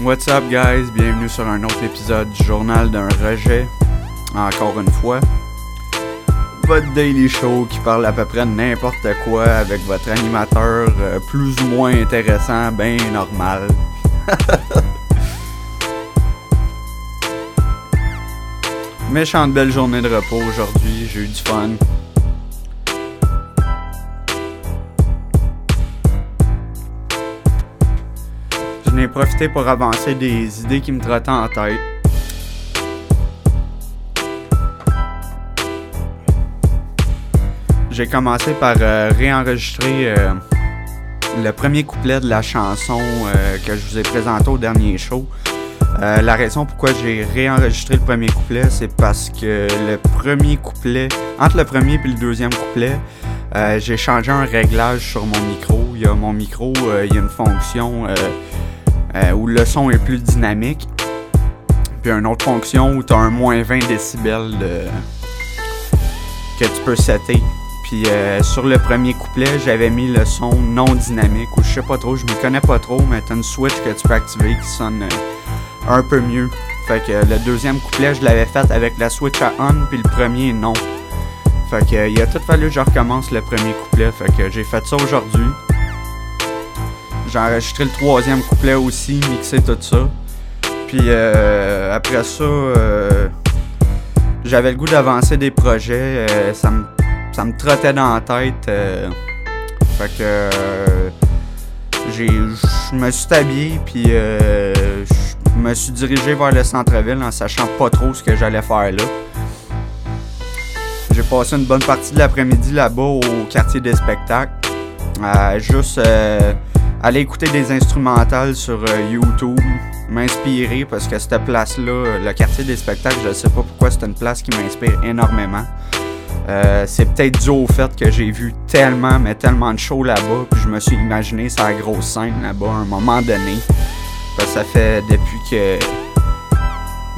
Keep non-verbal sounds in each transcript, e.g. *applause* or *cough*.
What's up guys, bienvenue sur un autre épisode du journal d'un rejet. Encore une fois, votre daily show qui parle à peu près de n'importe quoi avec votre animateur euh, plus ou moins intéressant, ben normal. *laughs* Méchante belle journée de repos aujourd'hui, j'ai eu du fun. J'en ai profité pour avancer des idées qui me trottaient en tête. J'ai commencé par euh, réenregistrer euh, le premier couplet de la chanson euh, que je vous ai présenté au dernier show. La raison pourquoi j'ai réenregistré le premier couplet, c'est parce que le premier couplet, entre le premier et le deuxième couplet, j'ai changé un réglage sur mon micro. Il y a mon micro, il y a une fonction où le son est plus dynamique. Puis une autre fonction où tu as un moins 20 décibels que tu peux setter. Puis euh, sur le premier couplet, j'avais mis le son non dynamique ou je sais pas trop, je me connais pas trop, mais t'as une switch que tu peux activer qui sonne euh, un peu mieux. Fait que le deuxième couplet, je l'avais fait avec la switch à on, puis le premier non. Fait que euh, il a tout fallu que je recommence le premier couplet. Fait que j'ai fait ça aujourd'hui. J'ai enregistré le troisième couplet aussi, mixé tout ça. Puis euh, après ça, euh, j'avais le goût d'avancer des projets. euh, ça me ça me trottait dans la tête. euh, fait que euh, je me suis habillé puis euh, je me suis dirigé vers le centre-ville en sachant pas trop ce que j'allais faire là. J'ai passé une bonne partie de l'après-midi là-bas au quartier des spectacles. juste aller écouter des instrumentales sur YouTube, m'inspirer parce que cette place-là, le quartier des spectacles, je sais pas pourquoi c'est une place qui m'inspire énormément. Euh, c'est peut-être dû au fait que j'ai vu tellement, mais tellement de shows là-bas, puis je me suis imaginé la grosse scène là-bas à un moment donné. Ça fait depuis que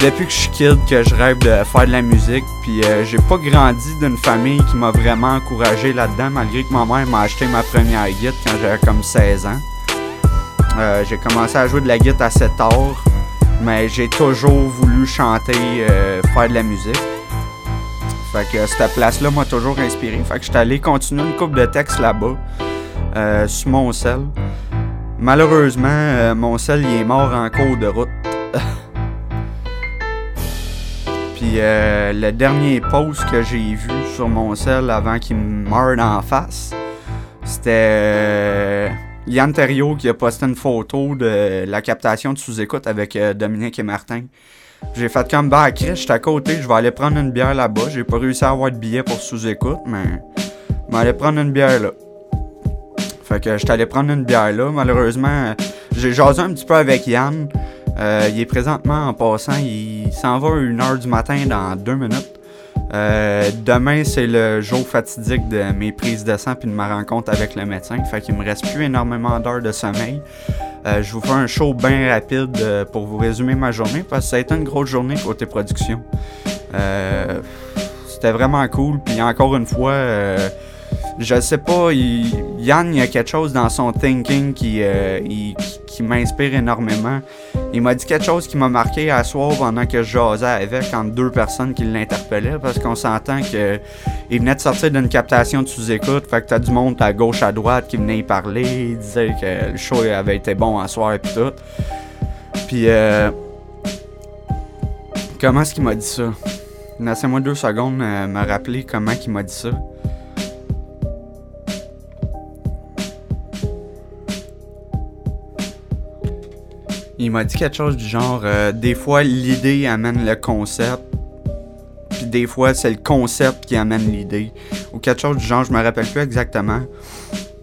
depuis que je suis kid que je rêve de faire de la musique, puis euh, j'ai pas grandi d'une famille qui m'a vraiment encouragé là-dedans, malgré que ma mère m'a acheté ma première guitare quand j'avais comme 16 ans. Euh, j'ai commencé à jouer de la guitare à 7 ans, mais j'ai toujours voulu chanter, euh, faire de la musique. Fait que cette place-là m'a toujours inspiré. Fait que j'étais allé continuer une coupe de textes là-bas, euh, sur mon sel. Malheureusement, euh, mon sel est mort en cours de route. *laughs* Puis euh, le dernier post que j'ai vu sur mon sel avant qu'il me meure d'en face, c'était euh, Yann Terriot qui a posté une photo de la captation de sous-écoute avec euh, Dominique et Martin. J'ai fait comme bah Chris, j'étais à côté, je vais aller prendre une bière là-bas. J'ai pas réussi à avoir de billet pour sous-écoute, mais je vais aller prendre une bière là. Fait que j'étais allé prendre une bière là. Malheureusement, j'ai jasé un petit peu avec Yann. Euh, il est présentement en passant, il s'en va à 1h du matin dans deux minutes. Euh, demain, c'est le jour fatidique de mes prises de sang puis de ma rencontre avec le médecin. Fait qu'il me reste plus énormément d'heures de sommeil. Euh, je vous fais un show bien rapide euh, pour vous résumer ma journée parce que ça a été une grosse journée côté production. Euh, C'était vraiment cool. Puis encore une fois, euh, je sais pas, Yann, il y a quelque chose dans son thinking qui, euh, qui, qui m'inspire énormément. Il m'a dit quelque chose qui m'a marqué à soir pendant que je jasais avec entre deux personnes qui l'interpellaient parce qu'on s'entend que il venait de sortir d'une captation de sous-écoute, fait que t'as du monde à gauche à droite qui venait y parler, il disait que le show avait été bon à soir et puis tout. Puis euh, comment est-ce qu'il m'a dit ça? Laissez-moi deux secondes euh, me rappeler comment il m'a dit ça. Il m'a dit quelque chose du genre euh, des fois l'idée amène le concept, puis des fois c'est le concept qui amène l'idée. Ou quelque chose du genre, je me rappelle plus exactement.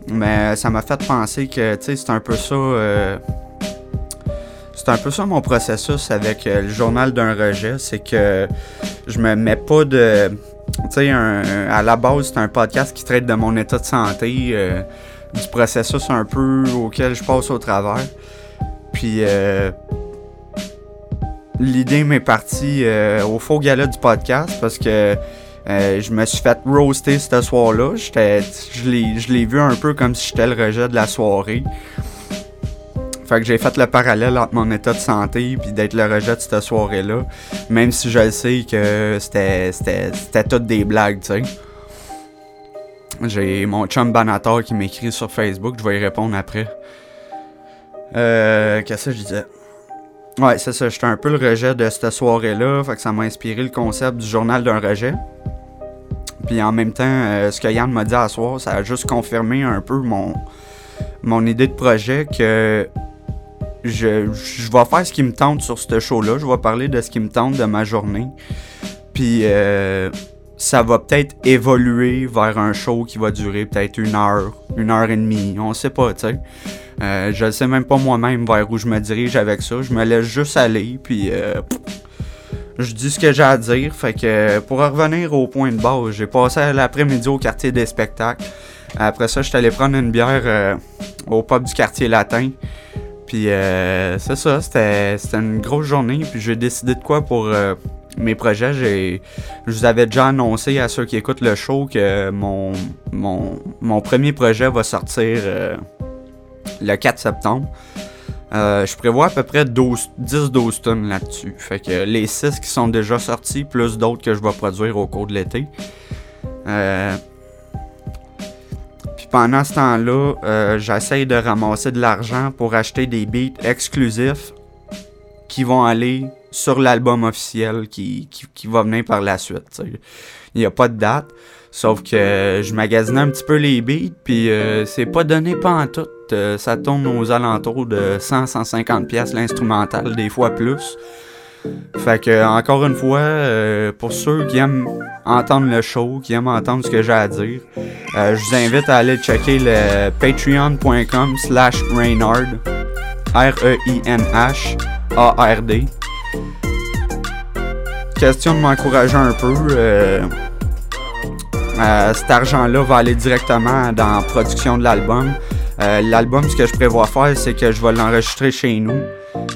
Mais ça m'a fait penser que tu sais, c'est un peu ça. euh, c'est un peu ça mon processus avec euh, le journal d'un rejet, c'est que je me mets pas de Tu sais, à la base, c'est un podcast qui traite de mon état de santé, du processus un peu auquel je passe au travers. Puis euh, l'idée m'est partie euh, au faux gala du podcast parce que je me suis fait roaster ce soir-là. Je l'ai vu un peu comme si j'étais le rejet de la soirée. Fait que j'ai fait le parallèle entre mon état de santé puis d'être le rejet de cette soirée-là. Même si je sais que c'était, c'était, toutes des blagues, tu sais. J'ai mon chum Banator qui m'écrit sur Facebook, je vais y répondre après. Euh, qu'est-ce que je disais? Ouais, c'est ça, j'étais un peu le rejet de cette soirée-là, fait que ça m'a inspiré le concept du journal d'un rejet. Puis en même temps, euh, ce que Yann m'a dit à soir, ça a juste confirmé un peu mon, mon idée de projet que je, je vais faire ce qui me tente sur ce show-là. Je vais parler de ce qui me tente de ma journée. Puis euh, ça va peut-être évoluer vers un show qui va durer peut-être une heure, une heure et demie. On sait pas, tu sais. Euh, je sais même pas moi-même vers où je me dirige avec ça. Je me laisse juste aller, puis euh, je dis ce que j'ai à dire. Fait que pour revenir au point de base, j'ai passé l'après-midi au quartier des spectacles. Après ça, je suis allé prendre une bière au pub du quartier latin. Puis euh, c'est ça, c'était une grosse journée. Puis j'ai décidé de quoi pour euh, mes projets. Je vous avais déjà annoncé à ceux qui écoutent le show que mon, mon, premier projet va sortir euh, le 4 septembre. je prévois à peu près 10-12 tonnes là-dessus. Fait que les 6 qui sont déjà sortis, plus d'autres que je vais produire au cours de l'été. Puis pendant ce temps-là, euh, j'essaye de ramasser de l'argent pour acheter des beats exclusifs qui vont aller sur l'album officiel qui, qui, va venir par la suite. Il n'y a pas de date. Sauf que je magasinais un petit peu les beats, puis euh, c'est pas donné pas en tout. Euh, ça tourne aux alentours de 100-150 pièces l'instrumental, des fois plus. Fait que, encore une fois, euh, pour ceux qui aiment entendre le show, qui aiment entendre ce que j'ai à dire, je vous invite à aller checker le patreon.com slash Reynard. R-E-I-N-H-A-R-D. Question de m'encourager un peu. Euh, cet argent-là va aller directement dans la production de l'album. l'album, ce que je prévois faire, c'est que je vais l'enregistrer chez nous.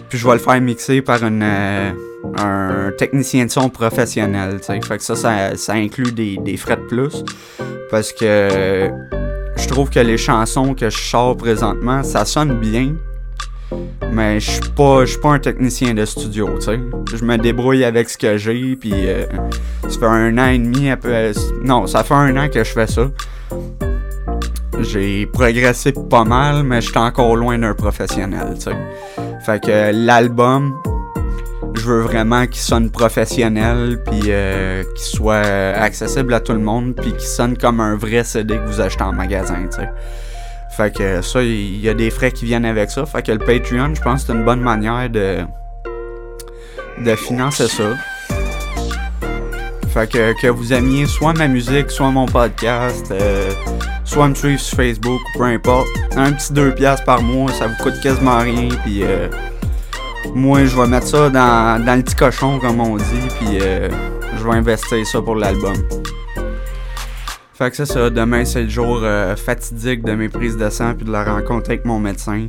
Puis je vais le faire mixer par euh, un technicien de son professionnel. Fait que ça, ça, inclut des, des, frais de plus. Parce que je trouve que les chansons que je sors présentement, ça sonne bien. Mais je suis pas, pas un technicien de studio, Je me débrouille avec ce que j'ai, puis euh, ça fait un an et demi, après, non, ça fait un an que je fais ça. J'ai progressé pas mal, mais je suis encore loin d'un professionnel, tu sais. Fait que l'album, je veux vraiment qu'il sonne professionnel, puis euh, qu'il soit accessible à tout le monde, puis qu'il sonne comme un vrai CD que vous achetez en magasin, tu sais. Fait que ça, il y a des frais qui viennent avec ça. Fait que le Patreon, je pense que c'est une bonne manière de, de financer ça. Fait que, que vous aimiez soit ma musique, soit mon podcast, euh, soit me suivre sur Facebook, peu importe. Un petit 2 piastres par mois, ça vous coûte quasiment rien. Puis euh, moi, je vais mettre ça dans, dans, le petit cochon, comme on dit, puis euh, je vais investir ça pour l'album. Fait que ça, demain c'est le jour fatidique de mes prises de sang puis de la rencontre avec mon médecin.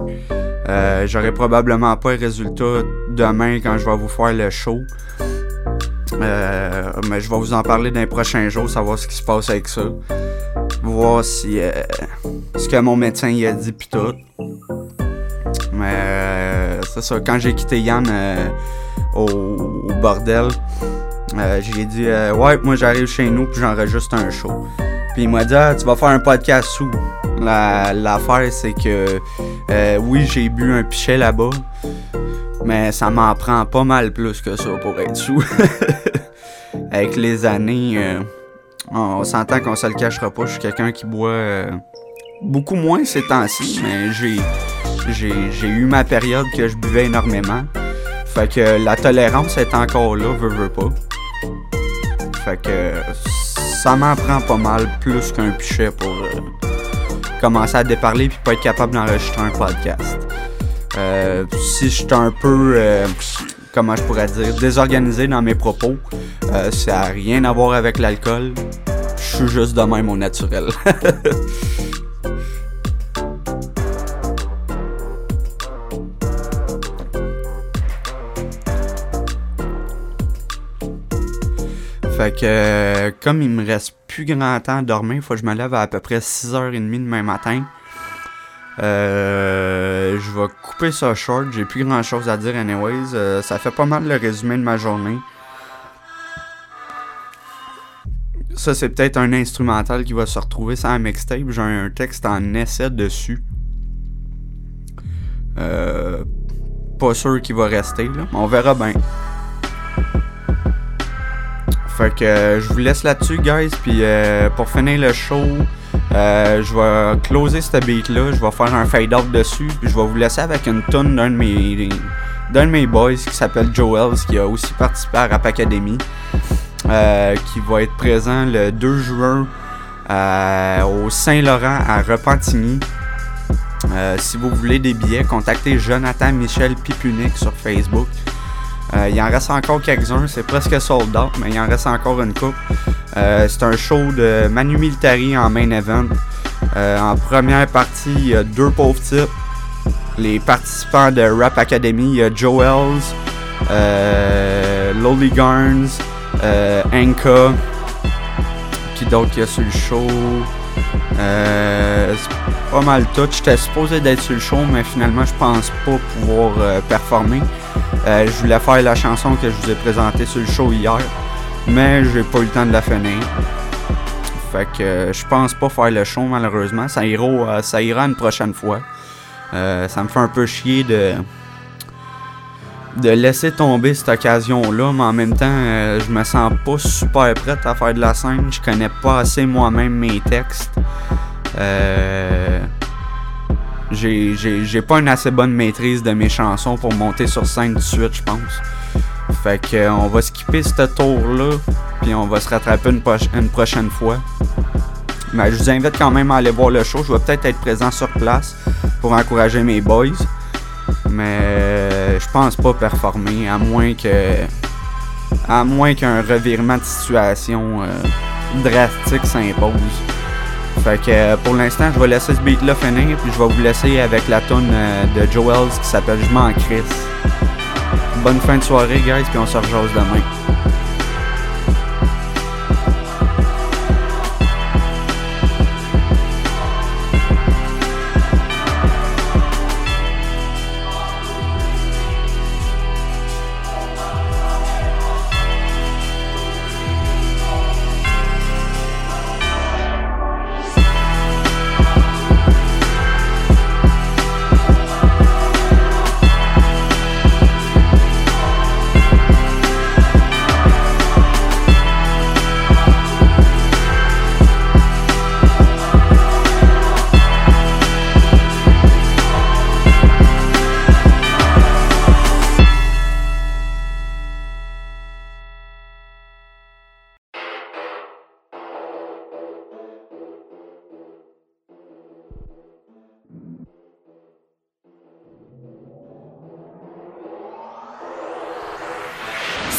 J'aurai probablement pas le résultat demain quand je vais vous faire le show. Euh, mais je vais vous en parler dans les prochains jours, savoir ce qui se passe avec ça. Voir si euh, ce que mon médecin y a dit pis tout. Mais euh, c'est ça, quand j'ai quitté Yann au, bordel, j'ai dit ouais moi j'arrive chez nous puis j'enregistre un show. Puis il m'a dit ah, tu vas faire un podcast sous. L'affaire c'est que oui j'ai bu un pichet là-bas. Mais ça m'en prend pas mal plus que ça pour être sous. *laughs* Avec les années, euh, on, s'entend qu'on se le cachera pas. Je suis quelqu'un qui boit euh, beaucoup moins ces temps-ci, mais j'ai, j'ai, eu ma période que je buvais énormément. Fait que la tolérance est encore là, veux, veux pas. Fait que ça m'en prend pas mal plus qu'un pichet pour euh, commencer à déparler puis pas être capable d'enregistrer un podcast. Euh, si je suis un peu. Euh, comment je pourrais dire, désorganisé dans mes propos. Ça n'a rien à voir avec l'alcool. Je suis juste de même au naturel. *laughs* Fait que, comme il me reste plus grand temps à dormir, faut que je me lève à à peu près 6h30 demain matin. Euh, je vais couper ça short, j'ai plus grand chose à dire anyways. Euh, ça fait pas mal le résumé de ma journée. Ça, c'est peut-être un instrumental qui va se retrouver sans mixtape. J'ai un texte en essai dessus. Euh, pas sûr qu'il va rester, là. On verra bien. Fait que euh, je vous laisse là-dessus, guys. Puis euh, pour finir le show, euh, je vais closer ce beat-là. Je vais faire un fade-out dessus. Puis je vais vous laisser avec une tonne d'un de mes d'un de mes boys qui s'appelle Joels, qui a aussi participé à Rap Academy. qui va être présent le 2 juin au Saint-Laurent à Repentigny. si vous voulez des billets, contactez Jonathan Michel Pipunic sur Facebook. Euh, il en reste encore quelques-uns, c'est presque sold out, mais il en reste encore une coupe. Euh, c'est un show de Manu Militari en main event. Euh, en première partie, il y a deux pauvres types. Les participants de Rap Academy, il y a Joels, Lolly Garns, Anka, qui d'autre il y a sur le show. Pas mal tout. J'étais supposé d'être sur le show, mais finalement, je pense pas pouvoir performer. Euh, je voulais faire la chanson que je vous ai présentée sur le show hier, mais j'ai pas eu le temps de la finir. Fait que euh, je pense pas faire le show malheureusement. Ça ira, euh, ça ira une prochaine fois. ça me fait un peu chier de de laisser tomber cette occasion-là, mais en même temps, je me sens pas super prête à faire de la scène. Je connais pas assez moi-même mes textes. Euh, j'ai pas une assez bonne maîtrise de mes chansons pour monter sur scène de suite, je pense. Fait que euh, on va skipper ce tour-là, puis on va se rattraper une, une, prochaine fois. Mais je vous invite quand même à aller voir le show. Je vais peut-être être présent sur place pour encourager mes boys. Mais euh, je pense pas performer, à moins que. À moins qu'un revirement de situation euh, drastique s'impose. Fait que euh, pour l'instant, je vais laisser ce beat-là finir, puis je vais vous laisser avec la tune euh, de Joels qui s'appelle Je m'en Chris. Bonne fin de soirée, guys, puis on se rejase demain.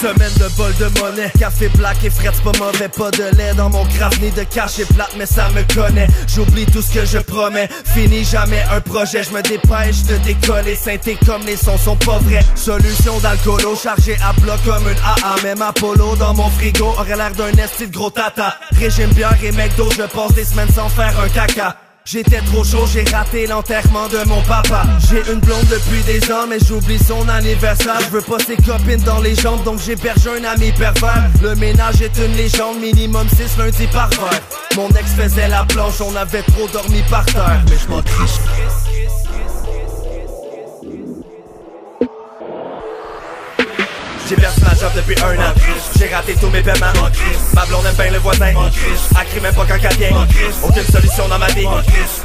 Semaine de bol de monnaie, café black et fret, pas mauvais, pas de lait dans mon craft ni de cachet plate, mais ça me connaît. J'oublie tout ce que je promets, fini jamais un projet, je me dépêche de décoller, synthé comme les sons sont pas vrais. Solution d'alcoolo, chargé à bloc comme une AA, même Apollo dans mon frigo aurait l'air d'un esti de gros tata. Régime bière et McDo, je passe des semaines sans faire un caca. J'étais trop chaud, j'ai raté l'enterrement de mon papa. J'ai une blonde depuis des ans, mais j'oublie son anniversaire. Je veux pas ses copines dans les jambes, donc j'héberge un ami pervers. Le ménage est une légende, minimum 6 lundi par verre. Mon ex faisait la planche, on avait trop dormi par terre. Mais je m'en triche. J'ai perdu depuis un an. J'ai raté tous mes paiements. Ma blonde aime bien le voisin. Crie même pas quand elle vient. Aucune solution dans ma vie.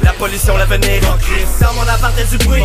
La pollution, l'avenir. Dans mon appart, du bruit.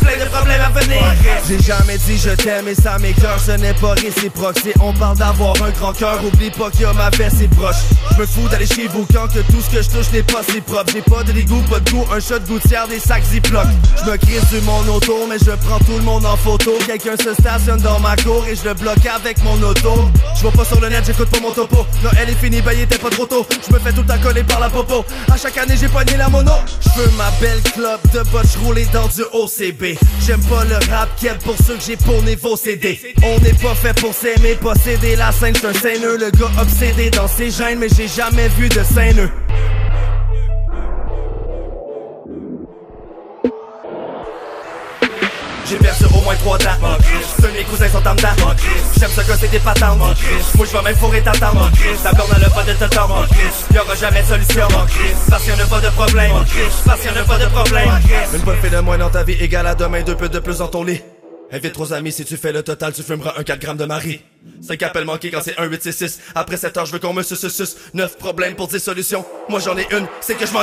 Plein de problèmes à venir. J'ai jamais dit je t'aime et ça m'écœure. Ce n'est pas réciproque. Si on parle d'avoir un grand cœur, oublie pas qu'il y a ma veste et proche. Je me fous d'aller chez vous quand que tout ce que je touche n'est pas si propre. J'ai pas de dégoût, pas de goût, un shot de gouttière, des sacs ziploc. Je me crise du mon auto, mais je prends tout le monde en photo. Quelqu'un se stationne dans ma cour et je le bloque avec mon auto. Je vois pas sur le net, j'écoute pas mon topo. Noël est fini, bah il était pas trop tôt. Je me fais tout temps coller par la popo. À chaque année, j'ai pogné la mono. Je veux ma belle club de botch roulée dans du OCB. J'aime pas le rap quête pour ceux que j'ai pour niveau CD. On n'est pas fait pour s'aimer, posséder la scène, c'est un seineux. Le gars obsédé dans ses gènes, mais j'ai jamais vu de seineux. J'ai perdu moins 3 ans Tous mes cousins sont en dedans J'aime ce gars c'est des patentes. Moi je vais même fourrer ta tante Ta blonde elle a pas de t'attendre Y'aura jamais de solution. Parce qu'il y en a pas de problème. Parce qu'il y en a pas de problème. Une bonne fille de moins dans ta vie égale à demain Deux peu de plus dans ton lit. Invite trois amis, si tu fais le total, tu fumeras un 4 grammes de Marie. 5 appels manqués quand c'est un 8 6 6. Après 7 heures, je veux qu'on me suce 9 problèmes pour 10 solutions. Moi j'en ai une, c'est que je m'en.